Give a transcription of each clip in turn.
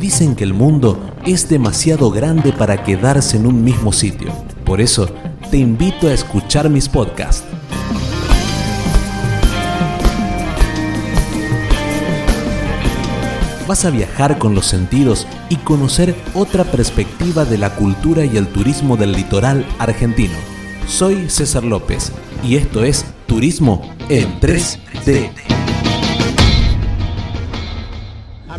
Dicen que el mundo es demasiado grande para quedarse en un mismo sitio. Por eso, te invito a escuchar mis podcasts. Vas a viajar con los sentidos y conocer otra perspectiva de la cultura y el turismo del litoral argentino. Soy César López y esto es Turismo en 3D.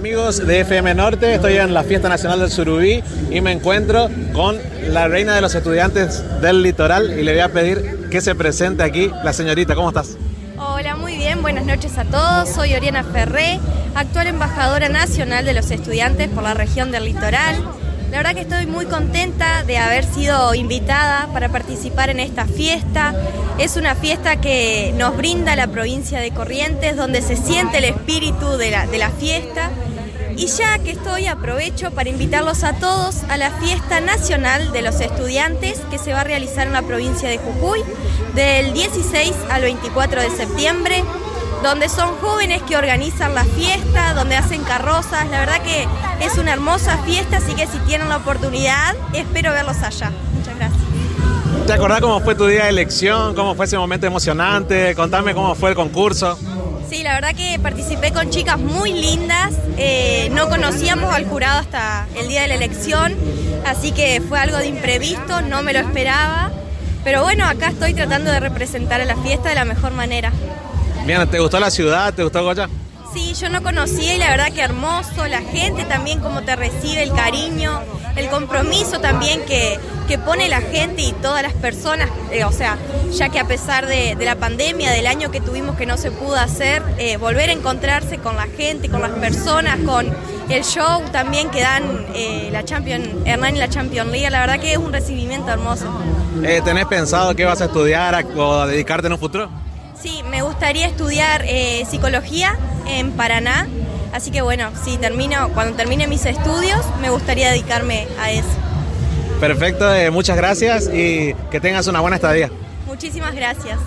Amigos de FM Norte, estoy en la Fiesta Nacional del Surubí y me encuentro con la reina de los estudiantes del litoral y le voy a pedir que se presente aquí la señorita. ¿Cómo estás? Hola, muy bien, buenas noches a todos. Soy Oriana Ferré, actual embajadora nacional de los estudiantes por la región del litoral. La verdad que estoy muy contenta de haber sido invitada para participar en esta fiesta. Es una fiesta que nos brinda la provincia de Corrientes, donde se siente el espíritu de la, de la fiesta. Y ya que estoy, aprovecho para invitarlos a todos a la fiesta nacional de los estudiantes que se va a realizar en la provincia de Jujuy del 16 al 24 de septiembre donde son jóvenes que organizan la fiesta, donde hacen carrozas. La verdad que es una hermosa fiesta, así que si tienen la oportunidad, espero verlos allá. Muchas gracias. ¿Te acordás cómo fue tu día de elección? ¿Cómo fue ese momento emocionante? Contame cómo fue el concurso. Sí, la verdad que participé con chicas muy lindas. Eh, no conocíamos al jurado hasta el día de la elección, así que fue algo de imprevisto, no me lo esperaba. Pero bueno, acá estoy tratando de representar a la fiesta de la mejor manera. Bien, ¿te gustó la ciudad? ¿Te gustó Goya? Sí, yo no conocía y la verdad que hermoso, la gente también como te recibe, el cariño, el compromiso también que, que pone la gente y todas las personas, eh, o sea, ya que a pesar de, de, la pandemia, del año que tuvimos que no se pudo hacer, eh, volver a encontrarse con la gente, con las personas, con el show también que dan eh, la Champion, Hernán y la Champion League, la verdad que es un recibimiento hermoso. ¿Tenés pensado qué vas a estudiar o a dedicarte en un futuro? Sí, me gustaría estudiar eh, psicología en Paraná, así que bueno, si termino, cuando termine mis estudios, me gustaría dedicarme a eso. Perfecto, eh, muchas gracias y que tengas una buena estadía. Muchísimas gracias.